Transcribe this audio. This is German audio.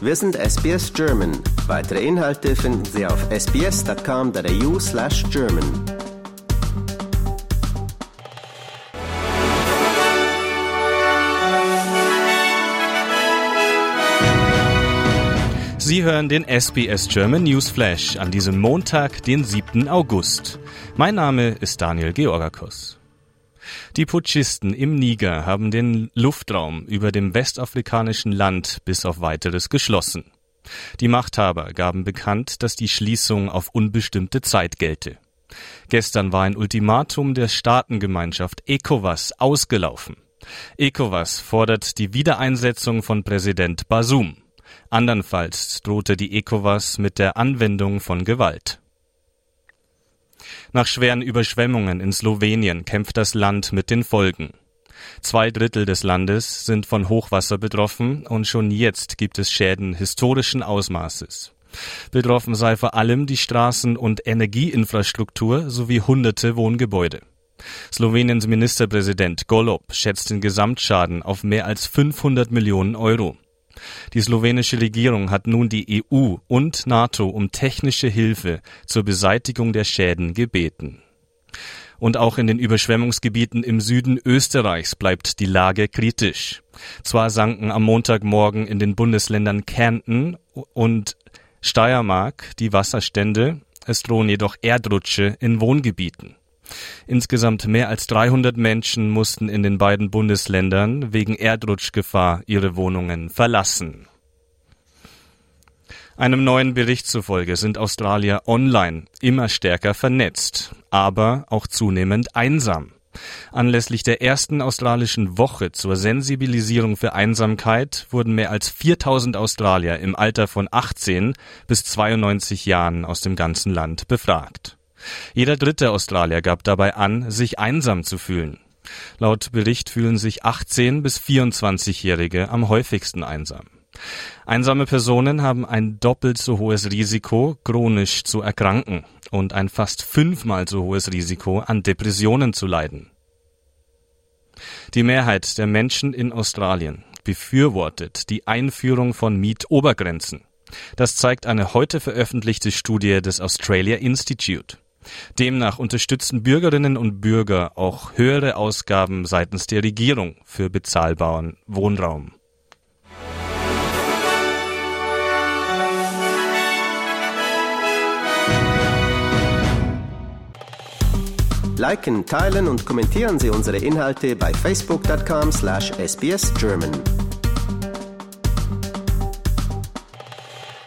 Wir sind SBS German. Weitere Inhalte finden Sie auf sbs.com.au slash German. Sie hören den SBS German News Flash an diesem Montag, den 7. August. Mein Name ist Daniel Georgakos. Die Putschisten im Niger haben den Luftraum über dem westafrikanischen Land bis auf weiteres geschlossen. Die Machthaber gaben bekannt, dass die Schließung auf unbestimmte Zeit gelte. Gestern war ein Ultimatum der Staatengemeinschaft ECOWAS ausgelaufen. ECOWAS fordert die Wiedereinsetzung von Präsident Basum. Andernfalls drohte die ECOWAS mit der Anwendung von Gewalt. Nach schweren Überschwemmungen in Slowenien kämpft das Land mit den Folgen. Zwei Drittel des Landes sind von Hochwasser betroffen und schon jetzt gibt es Schäden historischen Ausmaßes. Betroffen sei vor allem die Straßen- und Energieinfrastruktur sowie hunderte Wohngebäude. Sloweniens Ministerpräsident Golob schätzt den Gesamtschaden auf mehr als 500 Millionen Euro. Die slowenische Regierung hat nun die EU und NATO um technische Hilfe zur Beseitigung der Schäden gebeten. Und auch in den Überschwemmungsgebieten im Süden Österreichs bleibt die Lage kritisch. Zwar sanken am Montagmorgen in den Bundesländern Kärnten und Steiermark die Wasserstände, es drohen jedoch Erdrutsche in Wohngebieten. Insgesamt mehr als 300 Menschen mussten in den beiden Bundesländern wegen Erdrutschgefahr ihre Wohnungen verlassen. Einem neuen Bericht zufolge sind Australier online immer stärker vernetzt, aber auch zunehmend einsam. Anlässlich der ersten australischen Woche zur Sensibilisierung für Einsamkeit wurden mehr als 4000 Australier im Alter von 18 bis 92 Jahren aus dem ganzen Land befragt. Jeder dritte Australier gab dabei an, sich einsam zu fühlen. Laut Bericht fühlen sich 18 bis 24-Jährige am häufigsten einsam. Einsame Personen haben ein doppelt so hohes Risiko, chronisch zu erkranken und ein fast fünfmal so hohes Risiko, an Depressionen zu leiden. Die Mehrheit der Menschen in Australien befürwortet die Einführung von Mietobergrenzen. Das zeigt eine heute veröffentlichte Studie des Australia Institute. Demnach unterstützen Bürgerinnen und Bürger auch höhere Ausgaben seitens der Regierung für bezahlbaren Wohnraum. Liken, teilen und kommentieren Sie unsere Inhalte bei facebook.com/sbsgerman.